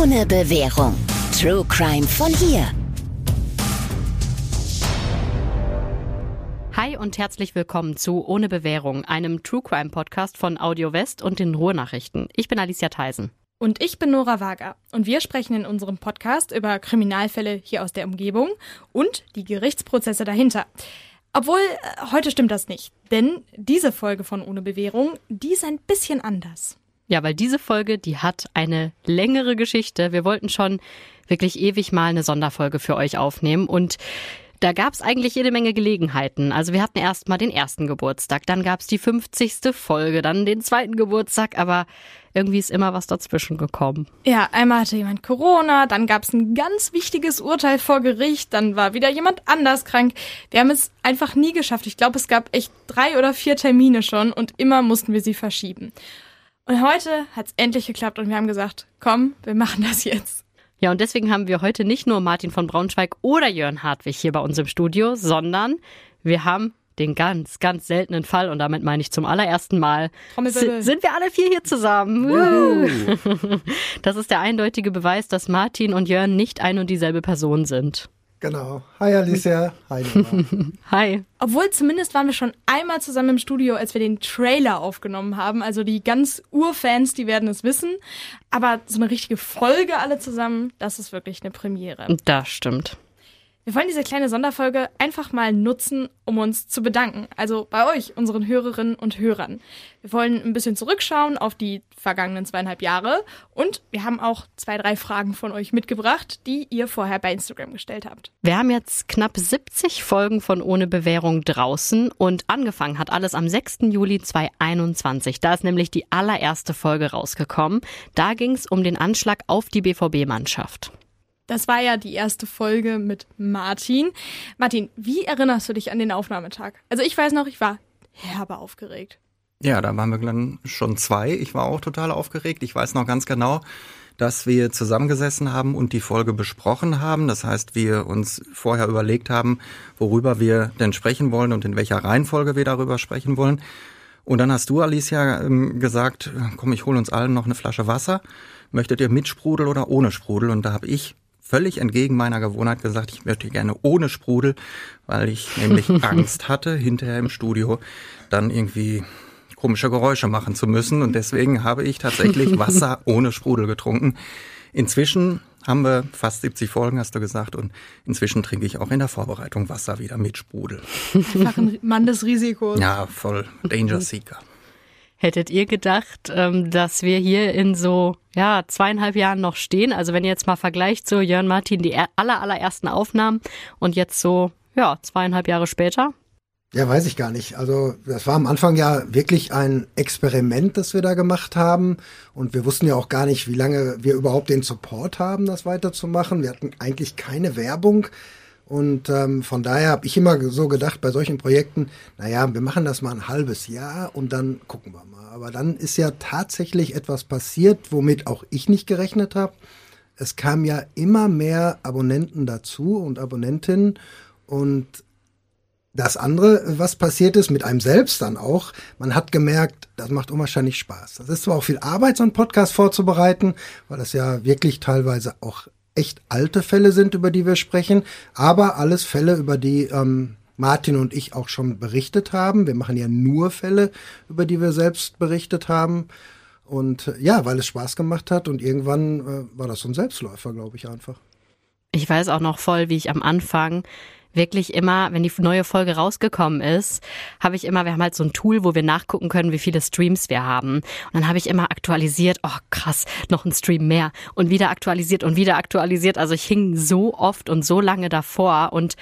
Ohne Bewährung. True Crime von hier. Hi und herzlich willkommen zu Ohne Bewährung, einem True Crime Podcast von Audio West und den Ruhrnachrichten. Ich bin Alicia Theisen. Und ich bin Nora Wager. Und wir sprechen in unserem Podcast über Kriminalfälle hier aus der Umgebung und die Gerichtsprozesse dahinter. Obwohl, äh, heute stimmt das nicht. Denn diese Folge von Ohne Bewährung, die ist ein bisschen anders. Ja, weil diese Folge, die hat eine längere Geschichte. Wir wollten schon wirklich ewig mal eine Sonderfolge für euch aufnehmen und da gab es eigentlich jede Menge Gelegenheiten. Also wir hatten erst mal den ersten Geburtstag, dann gab es die 50. Folge, dann den zweiten Geburtstag, aber irgendwie ist immer was dazwischen gekommen. Ja, einmal hatte jemand Corona, dann gab es ein ganz wichtiges Urteil vor Gericht, dann war wieder jemand anders krank. Wir haben es einfach nie geschafft. Ich glaube, es gab echt drei oder vier Termine schon und immer mussten wir sie verschieben. Und heute hat es endlich geklappt und wir haben gesagt, komm, wir machen das jetzt. Ja, und deswegen haben wir heute nicht nur Martin von Braunschweig oder Jörn Hartwig hier bei uns im Studio, sondern wir haben den ganz, ganz seltenen Fall, und damit meine ich zum allerersten Mal, sind wir alle vier hier zusammen. Das ist der eindeutige Beweis, dass Martin und Jörn nicht ein und dieselbe Person sind. Genau. Hi Alicia. Hi. Hi. Obwohl zumindest waren wir schon einmal zusammen im Studio, als wir den Trailer aufgenommen haben. Also die ganz Urfans, die werden es wissen. Aber so eine richtige Folge alle zusammen, das ist wirklich eine Premiere. Das stimmt. Wir wollen diese kleine Sonderfolge einfach mal nutzen, um uns zu bedanken. Also bei euch, unseren Hörerinnen und Hörern. Wir wollen ein bisschen zurückschauen auf die vergangenen zweieinhalb Jahre und wir haben auch zwei, drei Fragen von euch mitgebracht, die ihr vorher bei Instagram gestellt habt. Wir haben jetzt knapp 70 Folgen von Ohne Bewährung draußen und angefangen hat alles am 6. Juli 2021. Da ist nämlich die allererste Folge rausgekommen. Da ging es um den Anschlag auf die BVB-Mannschaft. Das war ja die erste Folge mit Martin. Martin, wie erinnerst du dich an den Aufnahmetag? Also ich weiß noch, ich war herbe aufgeregt. Ja, da waren wir dann schon zwei. Ich war auch total aufgeregt. Ich weiß noch ganz genau, dass wir zusammengesessen haben und die Folge besprochen haben. Das heißt, wir uns vorher überlegt haben, worüber wir denn sprechen wollen und in welcher Reihenfolge wir darüber sprechen wollen. Und dann hast du, Alicia, ähm, gesagt, komm, ich hole uns allen noch eine Flasche Wasser. Möchtet ihr mit Sprudel oder ohne Sprudel? Und da habe ich völlig entgegen meiner Gewohnheit gesagt, ich möchte gerne ohne Sprudel, weil ich nämlich Angst hatte, hinterher im Studio dann irgendwie komische Geräusche machen zu müssen. Und deswegen habe ich tatsächlich Wasser ohne Sprudel getrunken. Inzwischen haben wir fast 70 Folgen, hast du gesagt, und inzwischen trinke ich auch in der Vorbereitung Wasser wieder mit Sprudel. Einfach ein Mann des Risikos. Ja, voll Danger Seeker. Hättet ihr gedacht, ähm, dass wir hier in so ja zweieinhalb Jahren noch stehen? Also wenn ihr jetzt mal vergleicht so Jörn Martin die aller allerersten Aufnahmen und jetzt so ja zweieinhalb Jahre später? Ja, weiß ich gar nicht. Also das war am Anfang ja wirklich ein Experiment, das wir da gemacht haben. Und wir wussten ja auch gar nicht, wie lange wir überhaupt den Support haben, das weiterzumachen. Wir hatten eigentlich keine Werbung. Und ähm, von daher habe ich immer so gedacht bei solchen Projekten, naja, wir machen das mal ein halbes Jahr und dann gucken wir mal. Aber dann ist ja tatsächlich etwas passiert, womit auch ich nicht gerechnet habe. Es kamen ja immer mehr Abonnenten dazu und Abonnentinnen. Und das andere, was passiert ist, mit einem selbst dann auch, man hat gemerkt, das macht unwahrscheinlich Spaß. Das ist zwar auch viel Arbeit, so einen Podcast vorzubereiten, weil das ja wirklich teilweise auch echt alte Fälle sind, über die wir sprechen, aber alles Fälle, über die ähm, Martin und ich auch schon berichtet haben. Wir machen ja nur Fälle, über die wir selbst berichtet haben. Und äh, ja, weil es Spaß gemacht hat und irgendwann äh, war das so ein Selbstläufer, glaube ich einfach. Ich weiß auch noch voll, wie ich am Anfang wirklich immer, wenn die neue Folge rausgekommen ist, habe ich immer, wir haben halt so ein Tool, wo wir nachgucken können, wie viele Streams wir haben. Und dann habe ich immer aktualisiert, oh krass, noch ein Stream mehr und wieder aktualisiert und wieder aktualisiert. Also ich hing so oft und so lange davor und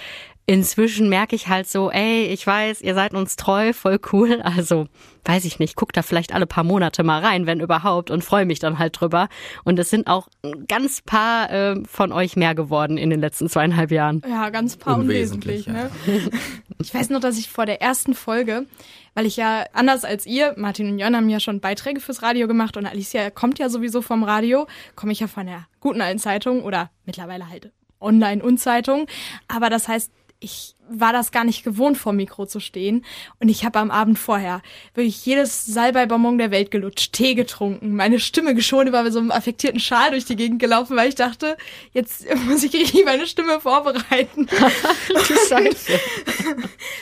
inzwischen merke ich halt so, ey, ich weiß, ihr seid uns treu, voll cool. Also, weiß ich nicht, guck da vielleicht alle paar Monate mal rein, wenn überhaupt, und freue mich dann halt drüber. Und es sind auch ganz paar äh, von euch mehr geworden in den letzten zweieinhalb Jahren. Ja, ganz paar unwesentlich. unwesentlich ne? Ich weiß noch, dass ich vor der ersten Folge, weil ich ja anders als ihr, Martin und Jörn haben ja schon Beiträge fürs Radio gemacht und Alicia kommt ja sowieso vom Radio, komme ich ja von der guten alten Zeitung oder mittlerweile halt Online und Zeitung. Aber das heißt, ich war das gar nicht gewohnt, vor Mikro zu stehen. Und ich habe am Abend vorher wirklich jedes Salbeibonbon der Welt gelutscht, Tee getrunken, meine Stimme geschont, mit so einem affektierten Schal durch die Gegend gelaufen, weil ich dachte, jetzt muss ich richtig meine Stimme vorbereiten.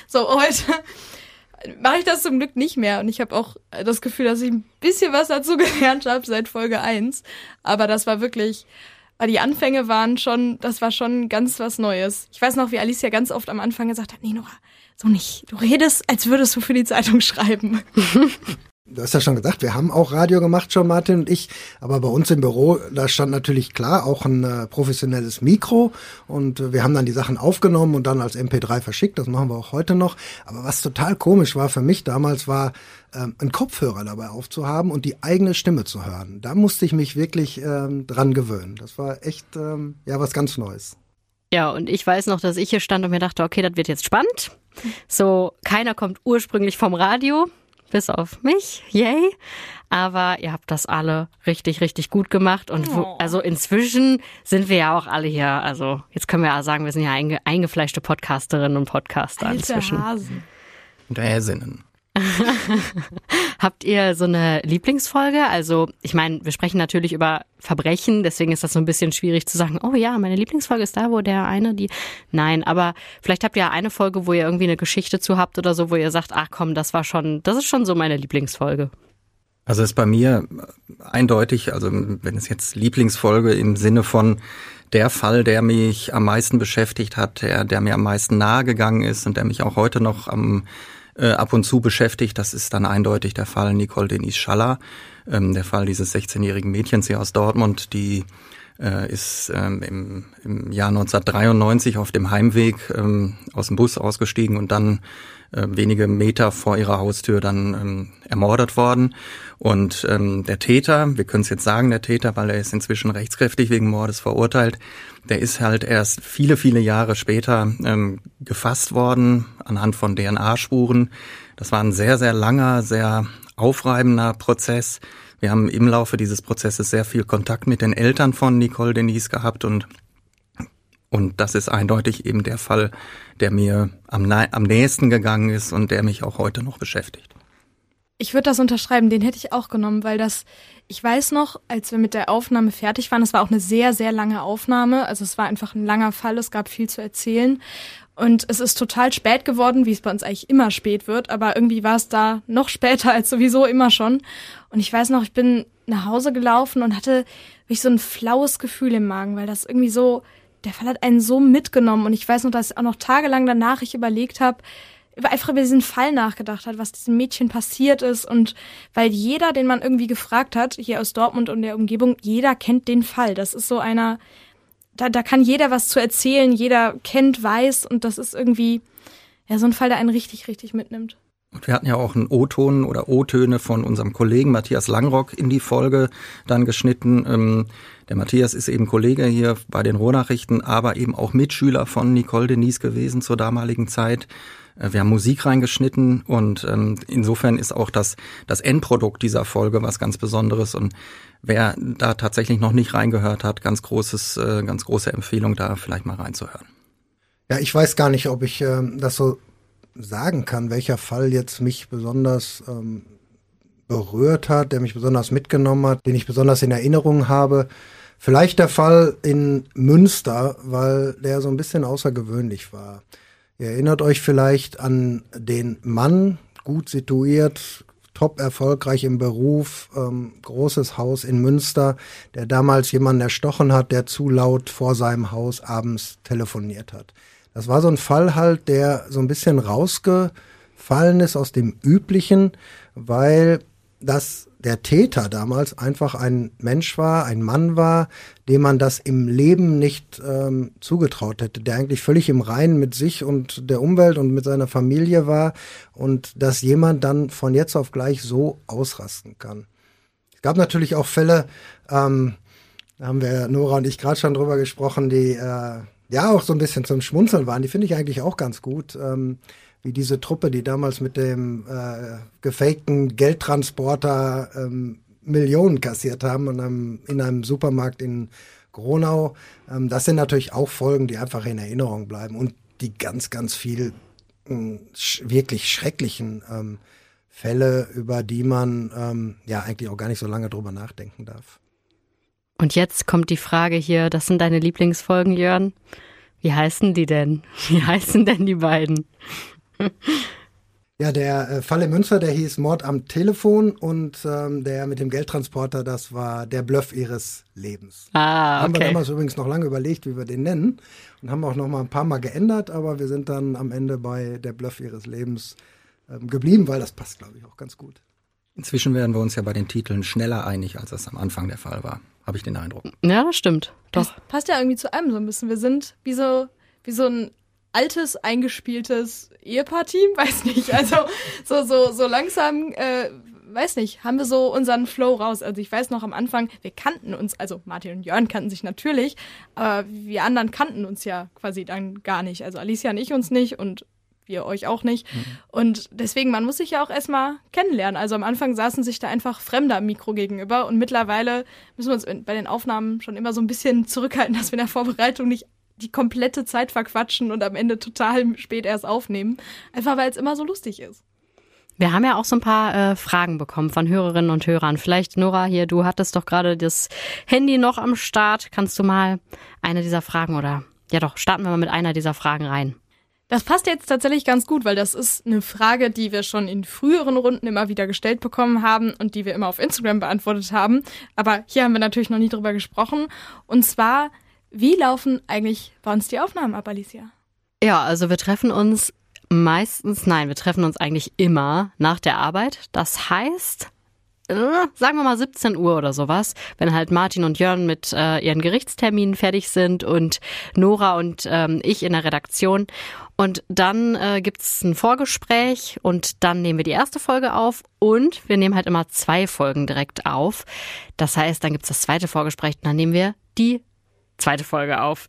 So, heute mache ich das zum Glück nicht mehr. Und ich habe auch das Gefühl, dass ich ein bisschen was dazu gelernt habe seit Folge 1. Aber das war wirklich weil die Anfänge waren schon, das war schon ganz was Neues. Ich weiß noch, wie Alicia ganz oft am Anfang gesagt hat, nee, Nora, so nicht. Du redest, als würdest du für die Zeitung schreiben. Du hast ja schon gesagt, wir haben auch Radio gemacht schon, Martin und ich. Aber bei uns im Büro, da stand natürlich klar auch ein äh, professionelles Mikro. Und äh, wir haben dann die Sachen aufgenommen und dann als MP3 verschickt. Das machen wir auch heute noch. Aber was total komisch war für mich damals, war, ähm, einen Kopfhörer dabei aufzuhaben und die eigene Stimme zu hören. Da musste ich mich wirklich ähm, dran gewöhnen. Das war echt, ähm, ja, was ganz Neues. Ja, und ich weiß noch, dass ich hier stand und mir dachte, okay, das wird jetzt spannend. So, keiner kommt ursprünglich vom Radio bis auf mich, yay. Aber ihr habt das alle richtig, richtig gut gemacht. Und wo, oh. also inzwischen sind wir ja auch alle hier, also jetzt können wir ja sagen, wir sind ja einge, eingefleischte Podcasterinnen und Podcaster Alte inzwischen. Hasen. Und Häsinnen. Habt ihr so eine Lieblingsfolge? Also, ich meine, wir sprechen natürlich über Verbrechen, deswegen ist das so ein bisschen schwierig zu sagen, oh ja, meine Lieblingsfolge ist da, wo der eine, die. Nein, aber vielleicht habt ihr eine Folge, wo ihr irgendwie eine Geschichte zu habt oder so, wo ihr sagt, ach komm, das war schon, das ist schon so meine Lieblingsfolge. Also ist bei mir eindeutig, also wenn es jetzt Lieblingsfolge im Sinne von der Fall, der mich am meisten beschäftigt hat, der, der mir am meisten nahe gegangen ist und der mich auch heute noch am äh, ab und zu beschäftigt. Das ist dann eindeutig der Fall Nicole Denise Schaller, ähm, der Fall dieses 16-jährigen Mädchens hier aus Dortmund, die äh, ist ähm, im, im Jahr 1993 auf dem Heimweg ähm, aus dem Bus ausgestiegen und dann äh, wenige Meter vor ihrer Haustür dann ähm, ermordet worden. Und ähm, der Täter, wir können es jetzt sagen, der Täter, weil er ist inzwischen rechtskräftig wegen Mordes verurteilt, der ist halt erst viele, viele Jahre später ähm, gefasst worden anhand von DNA-Spuren. Das war ein sehr, sehr langer, sehr aufreibender Prozess. Wir haben im Laufe dieses Prozesses sehr viel Kontakt mit den Eltern von Nicole Denise gehabt und und das ist eindeutig eben der Fall, der mir am, am nächsten gegangen ist und der mich auch heute noch beschäftigt. Ich würde das unterschreiben, den hätte ich auch genommen, weil das, ich weiß noch, als wir mit der Aufnahme fertig waren, es war auch eine sehr, sehr lange Aufnahme, also es war einfach ein langer Fall, es gab viel zu erzählen und es ist total spät geworden, wie es bei uns eigentlich immer spät wird, aber irgendwie war es da noch später als sowieso immer schon. Und ich weiß noch, ich bin nach Hause gelaufen und hatte wirklich so ein flaues Gefühl im Magen, weil das irgendwie so, der Fall hat einen so mitgenommen und ich weiß noch, dass auch noch tagelang danach ich überlegt habe, einfach über diesen Fall nachgedacht hat, was diesem Mädchen passiert ist und weil jeder, den man irgendwie gefragt hat, hier aus Dortmund und der Umgebung, jeder kennt den Fall. Das ist so einer, da, da kann jeder was zu erzählen, jeder kennt, weiß und das ist irgendwie, ja, so ein Fall, der einen richtig, richtig mitnimmt. Und wir hatten ja auch einen O-Ton oder O-Töne von unserem Kollegen Matthias Langrock in die Folge dann geschnitten. Ähm, der Matthias ist eben Kollege hier bei den Rohnachrichten, aber eben auch Mitschüler von Nicole Denise gewesen zur damaligen Zeit. Äh, wir haben Musik reingeschnitten und ähm, insofern ist auch das, das Endprodukt dieser Folge was ganz Besonderes und wer da tatsächlich noch nicht reingehört hat, ganz großes, äh, ganz große Empfehlung, da vielleicht mal reinzuhören. Ja, ich weiß gar nicht, ob ich äh, das so sagen kann, welcher Fall jetzt mich besonders ähm, berührt hat, der mich besonders mitgenommen hat, den ich besonders in Erinnerung habe. Vielleicht der Fall in Münster, weil der so ein bisschen außergewöhnlich war. Ihr erinnert euch vielleicht an den Mann, gut situiert, top erfolgreich im Beruf, ähm, großes Haus in Münster, der damals jemanden erstochen hat, der zu laut vor seinem Haus abends telefoniert hat. Das war so ein Fall halt, der so ein bisschen rausgefallen ist aus dem Üblichen, weil das der Täter damals einfach ein Mensch war, ein Mann war, dem man das im Leben nicht ähm, zugetraut hätte, der eigentlich völlig im Reinen mit sich und der Umwelt und mit seiner Familie war und dass jemand dann von jetzt auf gleich so ausrasten kann. Es gab natürlich auch Fälle, ähm, da haben wir Nora und ich gerade schon drüber gesprochen, die äh, ja auch so ein bisschen zum Schmunzeln waren. Die finde ich eigentlich auch ganz gut. Ähm, wie diese Truppe, die damals mit dem äh, gefakten Geldtransporter ähm, Millionen kassiert haben in einem, in einem Supermarkt in Gronau. Ähm, das sind natürlich auch Folgen, die einfach in Erinnerung bleiben. Und die ganz, ganz viel äh, sch wirklich schrecklichen ähm, Fälle, über die man ähm, ja eigentlich auch gar nicht so lange drüber nachdenken darf. Und jetzt kommt die Frage hier, das sind deine Lieblingsfolgen, Jörn? Wie heißen die denn? Wie heißen denn die beiden? Ja, der äh, Fall in Münster, der hieß Mord am Telefon und ähm, der mit dem Geldtransporter, das war der Bluff ihres Lebens. Ah, okay. Haben wir damals übrigens noch lange überlegt, wie wir den nennen und haben auch noch mal ein paar Mal geändert, aber wir sind dann am Ende bei der Bluff ihres Lebens ähm, geblieben, weil das passt, glaube ich, auch ganz gut. Inzwischen werden wir uns ja bei den Titeln schneller einig, als das am Anfang der Fall war, habe ich den Eindruck. Ja, das stimmt. Doch. Das passt ja irgendwie zu einem so ein bisschen. Wir sind wie so, wie so ein altes, eingespieltes Ehepaar-Team, weiß nicht. Also so, so, so langsam, äh, weiß nicht, haben wir so unseren Flow raus. Also ich weiß noch am Anfang, wir kannten uns, also Martin und Jörn kannten sich natürlich, aber wir anderen kannten uns ja quasi dann gar nicht. Also Alicia und ich uns nicht und wir euch auch nicht. Mhm. Und deswegen, man muss sich ja auch erstmal kennenlernen. Also am Anfang saßen sich da einfach Fremde am Mikro gegenüber und mittlerweile müssen wir uns bei den Aufnahmen schon immer so ein bisschen zurückhalten, dass wir in der Vorbereitung nicht die komplette Zeit verquatschen und am Ende total spät erst aufnehmen. Einfach weil es immer so lustig ist. Wir haben ja auch so ein paar äh, Fragen bekommen von Hörerinnen und Hörern. Vielleicht, Nora, hier, du hattest doch gerade das Handy noch am Start. Kannst du mal eine dieser Fragen oder ja doch, starten wir mal mit einer dieser Fragen rein. Das passt jetzt tatsächlich ganz gut, weil das ist eine Frage, die wir schon in früheren Runden immer wieder gestellt bekommen haben und die wir immer auf Instagram beantwortet haben. Aber hier haben wir natürlich noch nie drüber gesprochen. Und zwar, wie laufen eigentlich bei uns die Aufnahmen ab, Alicia? Ja, also wir treffen uns meistens, nein, wir treffen uns eigentlich immer nach der Arbeit. Das heißt, äh, sagen wir mal 17 Uhr oder sowas, wenn halt Martin und Jörn mit äh, ihren Gerichtsterminen fertig sind und Nora und ähm, ich in der Redaktion. Und dann äh, gibt's ein Vorgespräch und dann nehmen wir die erste Folge auf und wir nehmen halt immer zwei Folgen direkt auf. Das heißt, dann gibt's das zweite Vorgespräch und dann nehmen wir die zweite Folge auf.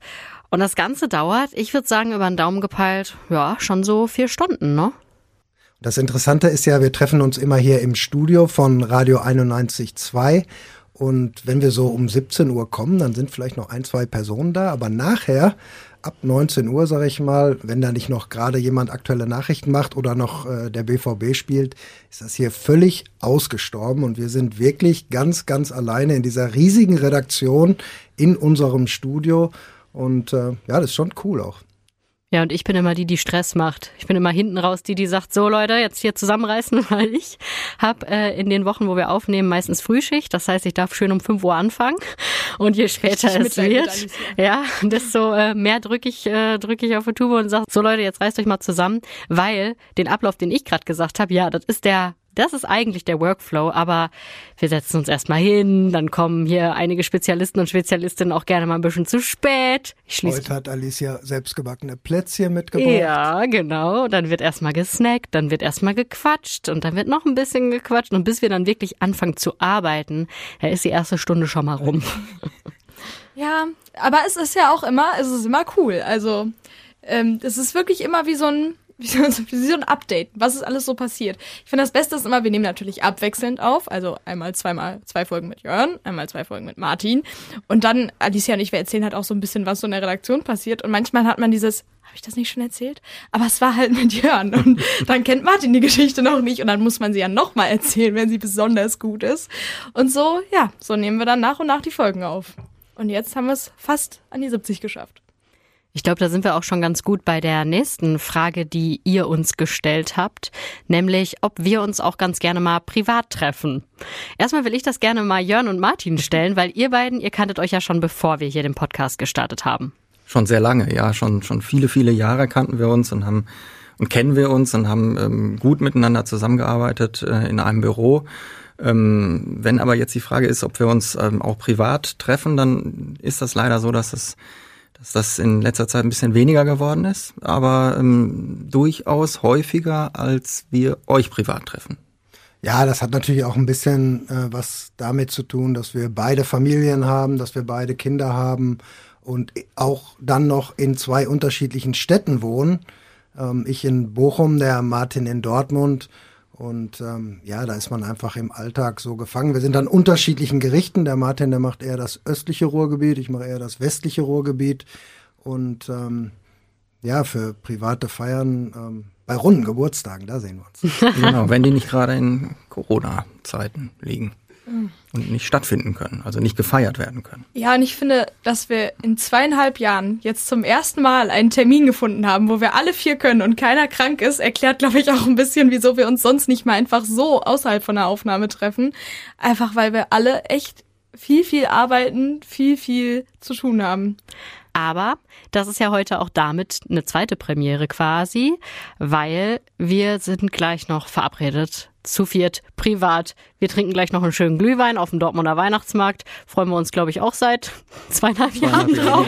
Und das Ganze dauert, ich würde sagen, über den Daumen gepeilt, ja, schon so vier Stunden, ne? Das Interessante ist ja, wir treffen uns immer hier im Studio von Radio 91.2 und wenn wir so um 17 Uhr kommen, dann sind vielleicht noch ein, zwei Personen da, aber nachher ab 19 Uhr, sage ich mal, wenn da nicht noch gerade jemand aktuelle Nachrichten macht oder noch äh, der BVB spielt, ist das hier völlig ausgestorben. Und wir sind wirklich ganz, ganz alleine in dieser riesigen Redaktion in unserem Studio. Und äh, ja, das ist schon cool auch. Ja, und ich bin immer die, die Stress macht. Ich bin immer hinten raus, die, die sagt, so Leute, jetzt hier zusammenreißen, weil ich habe äh, in den Wochen, wo wir aufnehmen, meistens Frühschicht. Das heißt, ich darf schön um 5 Uhr anfangen. Und je später es wird, ja, desto äh, mehr drücke ich, äh, drück ich auf die Tube und sage, so Leute, jetzt reißt euch mal zusammen, weil den Ablauf, den ich gerade gesagt habe, ja, das ist der das ist eigentlich der Workflow, aber wir setzen uns erstmal hin, dann kommen hier einige Spezialisten und Spezialistinnen auch gerne mal ein bisschen zu spät. Ich Heute hat Alicia selbstgebackene Plätzchen mitgebracht. Ja, genau. Dann wird erstmal gesnackt, dann wird erstmal gequatscht und dann wird noch ein bisschen gequatscht und bis wir dann wirklich anfangen zu arbeiten, da ist die erste Stunde schon mal rum. Ja, aber es ist ja auch immer, es ist immer cool. Also ähm, es ist wirklich immer wie so ein wie so, wie so ein Update, was ist alles so passiert. Ich finde das Beste ist immer, wir nehmen natürlich abwechselnd auf, also einmal, zweimal, zwei Folgen mit Jörn, einmal zwei Folgen mit Martin und dann Alicia und ich, wir erzählen halt auch so ein bisschen, was so in der Redaktion passiert und manchmal hat man dieses, habe ich das nicht schon erzählt? Aber es war halt mit Jörn und dann kennt Martin die Geschichte noch nicht und dann muss man sie ja nochmal erzählen, wenn sie besonders gut ist. Und so, ja, so nehmen wir dann nach und nach die Folgen auf. Und jetzt haben wir es fast an die 70 geschafft. Ich glaube, da sind wir auch schon ganz gut bei der nächsten Frage, die ihr uns gestellt habt, nämlich ob wir uns auch ganz gerne mal privat treffen. Erstmal will ich das gerne mal Jörn und Martin stellen, weil ihr beiden, ihr kanntet euch ja schon bevor wir hier den Podcast gestartet haben. Schon sehr lange, ja, schon schon viele viele Jahre kannten wir uns und haben und kennen wir uns und haben ähm, gut miteinander zusammengearbeitet äh, in einem Büro. Ähm, wenn aber jetzt die Frage ist, ob wir uns ähm, auch privat treffen, dann ist das leider so, dass es dass das in letzter Zeit ein bisschen weniger geworden ist, aber ähm, durchaus häufiger, als wir euch privat treffen. Ja, das hat natürlich auch ein bisschen äh, was damit zu tun, dass wir beide Familien haben, dass wir beide Kinder haben und auch dann noch in zwei unterschiedlichen Städten wohnen. Ähm, ich in Bochum, der Martin in Dortmund. Und ähm, ja, da ist man einfach im Alltag so gefangen. Wir sind an unterschiedlichen Gerichten. Der Martin, der macht eher das östliche Ruhrgebiet, ich mache eher das westliche Ruhrgebiet. Und ähm, ja, für private Feiern ähm, bei runden Geburtstagen, da sehen wir uns. genau, wenn die nicht gerade in Corona-Zeiten liegen und nicht stattfinden können, also nicht gefeiert werden können. Ja, und ich finde, dass wir in zweieinhalb Jahren jetzt zum ersten Mal einen Termin gefunden haben, wo wir alle vier können und keiner krank ist, erklärt, glaube ich, auch ein bisschen, wieso wir uns sonst nicht mal einfach so außerhalb von der Aufnahme treffen. Einfach weil wir alle echt viel, viel arbeiten, viel, viel zu tun haben. Aber das ist ja heute auch damit eine zweite Premiere quasi, weil wir sind gleich noch verabredet zu viert, privat. Wir trinken gleich noch einen schönen Glühwein auf dem Dortmunder Weihnachtsmarkt. Freuen wir uns, glaube ich, auch seit zweieinhalb, Jahren drauf.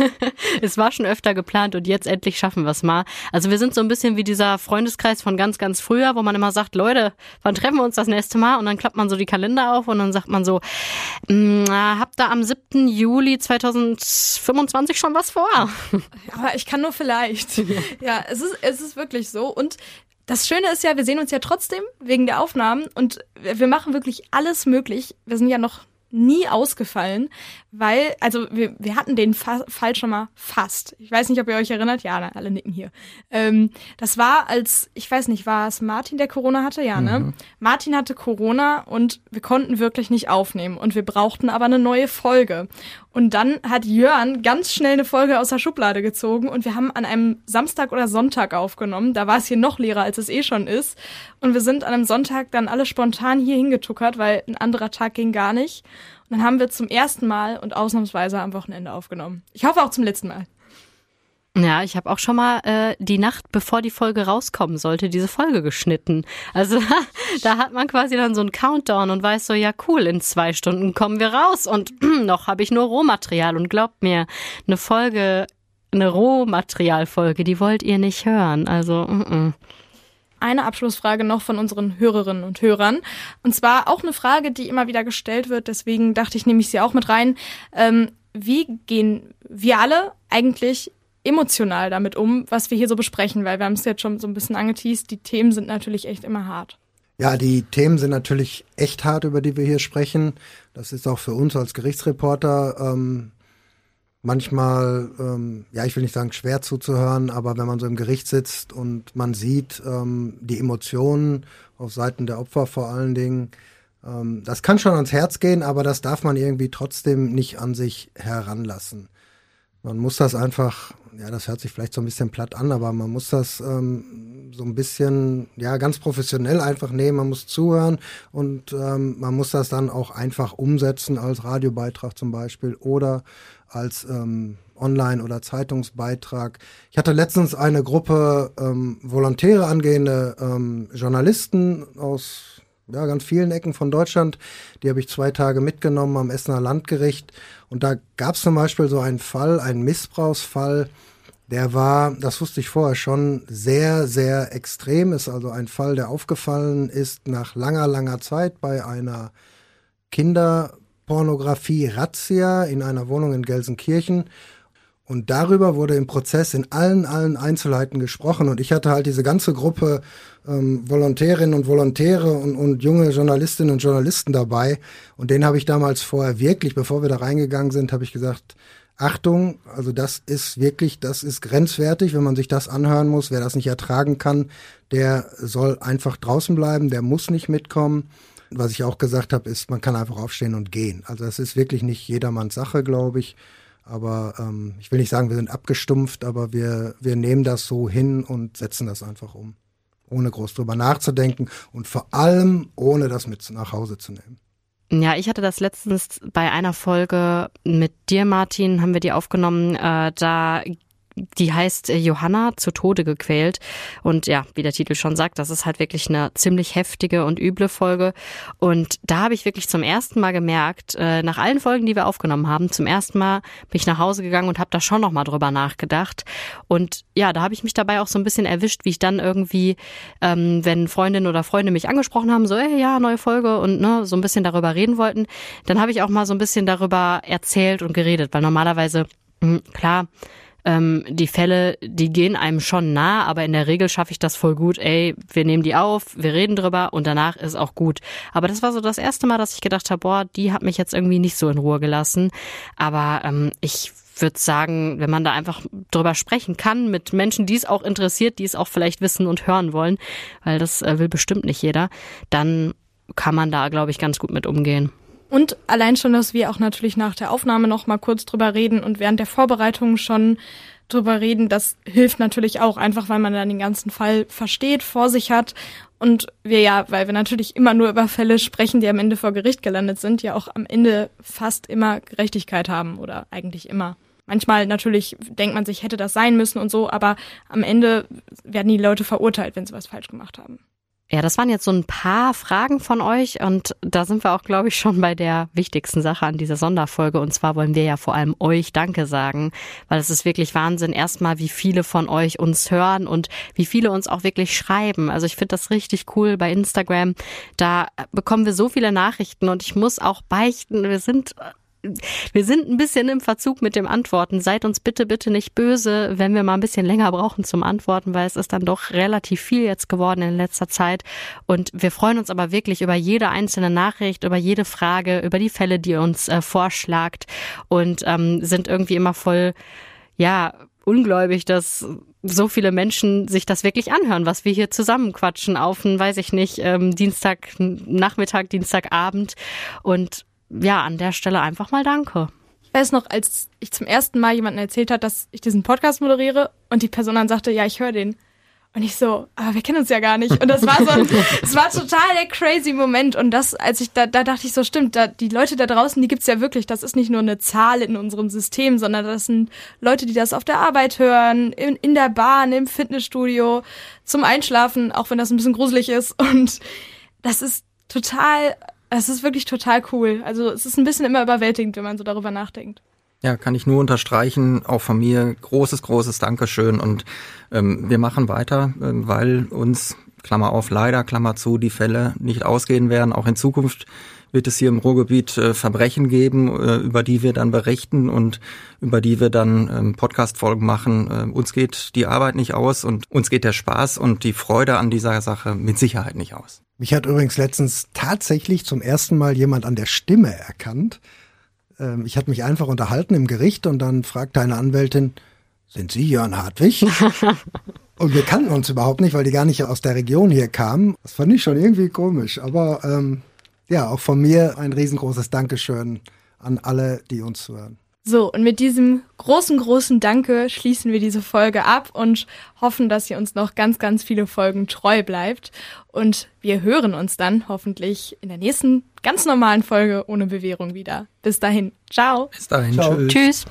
es war schon öfter geplant und jetzt endlich schaffen wir es mal. Also wir sind so ein bisschen wie dieser Freundeskreis von ganz, ganz früher, wo man immer sagt, Leute, wann treffen wir uns das nächste Mal? Und dann klappt man so die Kalender auf und dann sagt man so, mm, habt ihr am 7. Juli 2025 schon was vor? Aber ich kann nur vielleicht. Ja, es ist, es ist wirklich so. Und das Schöne ist ja, wir sehen uns ja trotzdem wegen der Aufnahmen und wir machen wirklich alles möglich. Wir sind ja noch nie ausgefallen, weil, also wir, wir hatten den Fa Fall schon mal fast. Ich weiß nicht, ob ihr euch erinnert. Ja, alle nicken hier. Ähm, das war als, ich weiß nicht, war es Martin, der Corona hatte? Ja, ne? Mhm. Martin hatte Corona und wir konnten wirklich nicht aufnehmen und wir brauchten aber eine neue Folge. Und dann hat Jörn ganz schnell eine Folge aus der Schublade gezogen und wir haben an einem Samstag oder Sonntag aufgenommen. Da war es hier noch leerer, als es eh schon ist. Und wir sind an einem Sonntag dann alle spontan hier hingetuckert, weil ein anderer Tag ging gar nicht. Und dann haben wir zum ersten Mal und ausnahmsweise am Wochenende aufgenommen. Ich hoffe auch zum letzten Mal. Ja, ich habe auch schon mal äh, die Nacht, bevor die Folge rauskommen sollte, diese Folge geschnitten. Also da hat man quasi dann so einen Countdown und weiß so, ja cool, in zwei Stunden kommen wir raus und noch habe ich nur Rohmaterial und glaubt mir, eine Folge, eine Rohmaterialfolge, die wollt ihr nicht hören. Also -mm eine Abschlussfrage noch von unseren Hörerinnen und Hörern. Und zwar auch eine Frage, die immer wieder gestellt wird. Deswegen dachte ich, nehme ich sie auch mit rein. Ähm, wie gehen wir alle eigentlich emotional damit um, was wir hier so besprechen? Weil wir haben es jetzt schon so ein bisschen angeteased. Die Themen sind natürlich echt immer hart. Ja, die Themen sind natürlich echt hart, über die wir hier sprechen. Das ist auch für uns als Gerichtsreporter ähm, manchmal, ähm, ja, ich will nicht sagen schwer zuzuhören, aber wenn man so im Gericht sitzt und man sieht ähm, die Emotionen auf Seiten der Opfer vor allen Dingen, ähm, das kann schon ans Herz gehen, aber das darf man irgendwie trotzdem nicht an sich heranlassen. Man muss das einfach, ja, das hört sich vielleicht so ein bisschen platt an, aber man muss das ähm, so ein bisschen, ja, ganz professionell einfach nehmen. Man muss zuhören und ähm, man muss das dann auch einfach umsetzen als Radiobeitrag zum Beispiel oder als ähm, Online- oder Zeitungsbeitrag. Ich hatte letztens eine Gruppe ähm, Volontäre angehende ähm, Journalisten aus ja, ganz vielen Ecken von Deutschland. Die habe ich zwei Tage mitgenommen am Essener Landgericht. Und da gab es zum Beispiel so einen Fall, einen Missbrauchsfall, der war, das wusste ich vorher schon, sehr, sehr extrem. Ist also ein Fall, der aufgefallen ist nach langer, langer Zeit bei einer Kinder- Pornografie-Razzia in einer Wohnung in Gelsenkirchen. Und darüber wurde im Prozess in allen, allen Einzelheiten gesprochen. Und ich hatte halt diese ganze Gruppe ähm, Volontärinnen und Volontäre und, und junge Journalistinnen und Journalisten dabei. Und den habe ich damals vorher wirklich, bevor wir da reingegangen sind, habe ich gesagt, Achtung, also das ist wirklich, das ist grenzwertig, wenn man sich das anhören muss. Wer das nicht ertragen kann, der soll einfach draußen bleiben, der muss nicht mitkommen was ich auch gesagt habe, ist, man kann einfach aufstehen und gehen. Also das ist wirklich nicht jedermanns Sache, glaube ich. Aber ähm, ich will nicht sagen, wir sind abgestumpft, aber wir, wir nehmen das so hin und setzen das einfach um. Ohne groß drüber nachzudenken und vor allem ohne das mit nach Hause zu nehmen. Ja, ich hatte das letztens bei einer Folge mit dir, Martin, haben wir die aufgenommen. Äh, da die heißt äh, Johanna zu Tode gequält. Und ja, wie der Titel schon sagt, das ist halt wirklich eine ziemlich heftige und üble Folge. Und da habe ich wirklich zum ersten Mal gemerkt, äh, nach allen Folgen, die wir aufgenommen haben, zum ersten Mal bin ich nach Hause gegangen und habe da schon nochmal drüber nachgedacht. Und ja, da habe ich mich dabei auch so ein bisschen erwischt, wie ich dann irgendwie, ähm, wenn Freundinnen oder Freunde mich angesprochen haben, so, ey, ja, neue Folge und ne, so ein bisschen darüber reden wollten, dann habe ich auch mal so ein bisschen darüber erzählt und geredet, weil normalerweise, mh, hm, klar, ähm, die Fälle, die gehen einem schon nah, aber in der Regel schaffe ich das voll gut. Ey, wir nehmen die auf, wir reden drüber und danach ist auch gut. Aber das war so das erste Mal, dass ich gedacht habe, boah, die hat mich jetzt irgendwie nicht so in Ruhe gelassen. Aber ähm, ich würde sagen, wenn man da einfach drüber sprechen kann mit Menschen, die es auch interessiert, die es auch vielleicht wissen und hören wollen, weil das äh, will bestimmt nicht jeder, dann kann man da, glaube ich, ganz gut mit umgehen. Und allein schon, dass wir auch natürlich nach der Aufnahme noch mal kurz drüber reden und während der Vorbereitung schon drüber reden, das hilft natürlich auch, einfach weil man dann den ganzen Fall versteht, vor sich hat und wir ja, weil wir natürlich immer nur über Fälle sprechen, die am Ende vor Gericht gelandet sind, ja auch am Ende fast immer Gerechtigkeit haben oder eigentlich immer. Manchmal natürlich denkt man sich, hätte das sein müssen und so, aber am Ende werden die Leute verurteilt, wenn sie was falsch gemacht haben. Ja, das waren jetzt so ein paar Fragen von euch und da sind wir auch, glaube ich, schon bei der wichtigsten Sache an dieser Sonderfolge. Und zwar wollen wir ja vor allem euch Danke sagen, weil es ist wirklich Wahnsinn, erstmal, wie viele von euch uns hören und wie viele uns auch wirklich schreiben. Also ich finde das richtig cool bei Instagram. Da bekommen wir so viele Nachrichten und ich muss auch beichten, wir sind wir sind ein bisschen im Verzug mit dem Antworten. Seid uns bitte, bitte nicht böse, wenn wir mal ein bisschen länger brauchen zum Antworten, weil es ist dann doch relativ viel jetzt geworden in letzter Zeit. Und wir freuen uns aber wirklich über jede einzelne Nachricht, über jede Frage, über die Fälle, die ihr uns äh, vorschlagt und ähm, sind irgendwie immer voll, ja, ungläubig, dass so viele Menschen sich das wirklich anhören, was wir hier zusammenquatschen auf einen, weiß ich nicht, ähm, Dienstag, Nachmittag, Dienstagabend und ja, an der Stelle einfach mal danke. Ich weiß noch, als ich zum ersten Mal jemandem erzählt hat, dass ich diesen Podcast moderiere und die Person dann sagte, ja, ich höre den. Und ich so, aber wir kennen uns ja gar nicht. Und das war so ein, es war total der crazy Moment. Und das, als ich da, da dachte ich so, stimmt, da, die Leute da draußen, die gibt's ja wirklich. Das ist nicht nur eine Zahl in unserem System, sondern das sind Leute, die das auf der Arbeit hören, in, in der Bahn, im Fitnessstudio, zum Einschlafen, auch wenn das ein bisschen gruselig ist. Und das ist total es ist wirklich total cool. Also es ist ein bisschen immer überwältigend, wenn man so darüber nachdenkt. Ja, kann ich nur unterstreichen. Auch von mir großes, großes Dankeschön. Und ähm, wir machen weiter, äh, weil uns, Klammer auf, leider, Klammer zu, die Fälle nicht ausgehen werden. Auch in Zukunft wird es hier im Ruhrgebiet äh, Verbrechen geben, äh, über die wir dann berichten und über die wir dann ähm, Podcast-Folgen machen. Äh, uns geht die Arbeit nicht aus und uns geht der Spaß und die Freude an dieser Sache mit Sicherheit nicht aus. Mich hat übrigens letztens tatsächlich zum ersten Mal jemand an der Stimme erkannt. Ähm, ich hatte mich einfach unterhalten im Gericht und dann fragte eine Anwältin, sind Sie Jörn Hartwig? und wir kannten uns überhaupt nicht, weil die gar nicht aus der Region hier kamen. Das fand ich schon irgendwie komisch. Aber ähm, ja, auch von mir ein riesengroßes Dankeschön an alle, die uns hören. So, und mit diesem großen, großen Danke schließen wir diese Folge ab und hoffen, dass ihr uns noch ganz, ganz viele Folgen treu bleibt. Und wir hören uns dann hoffentlich in der nächsten ganz normalen Folge ohne Bewährung wieder. Bis dahin. Ciao. Bis dahin. Ciao. Tschüss. tschüss.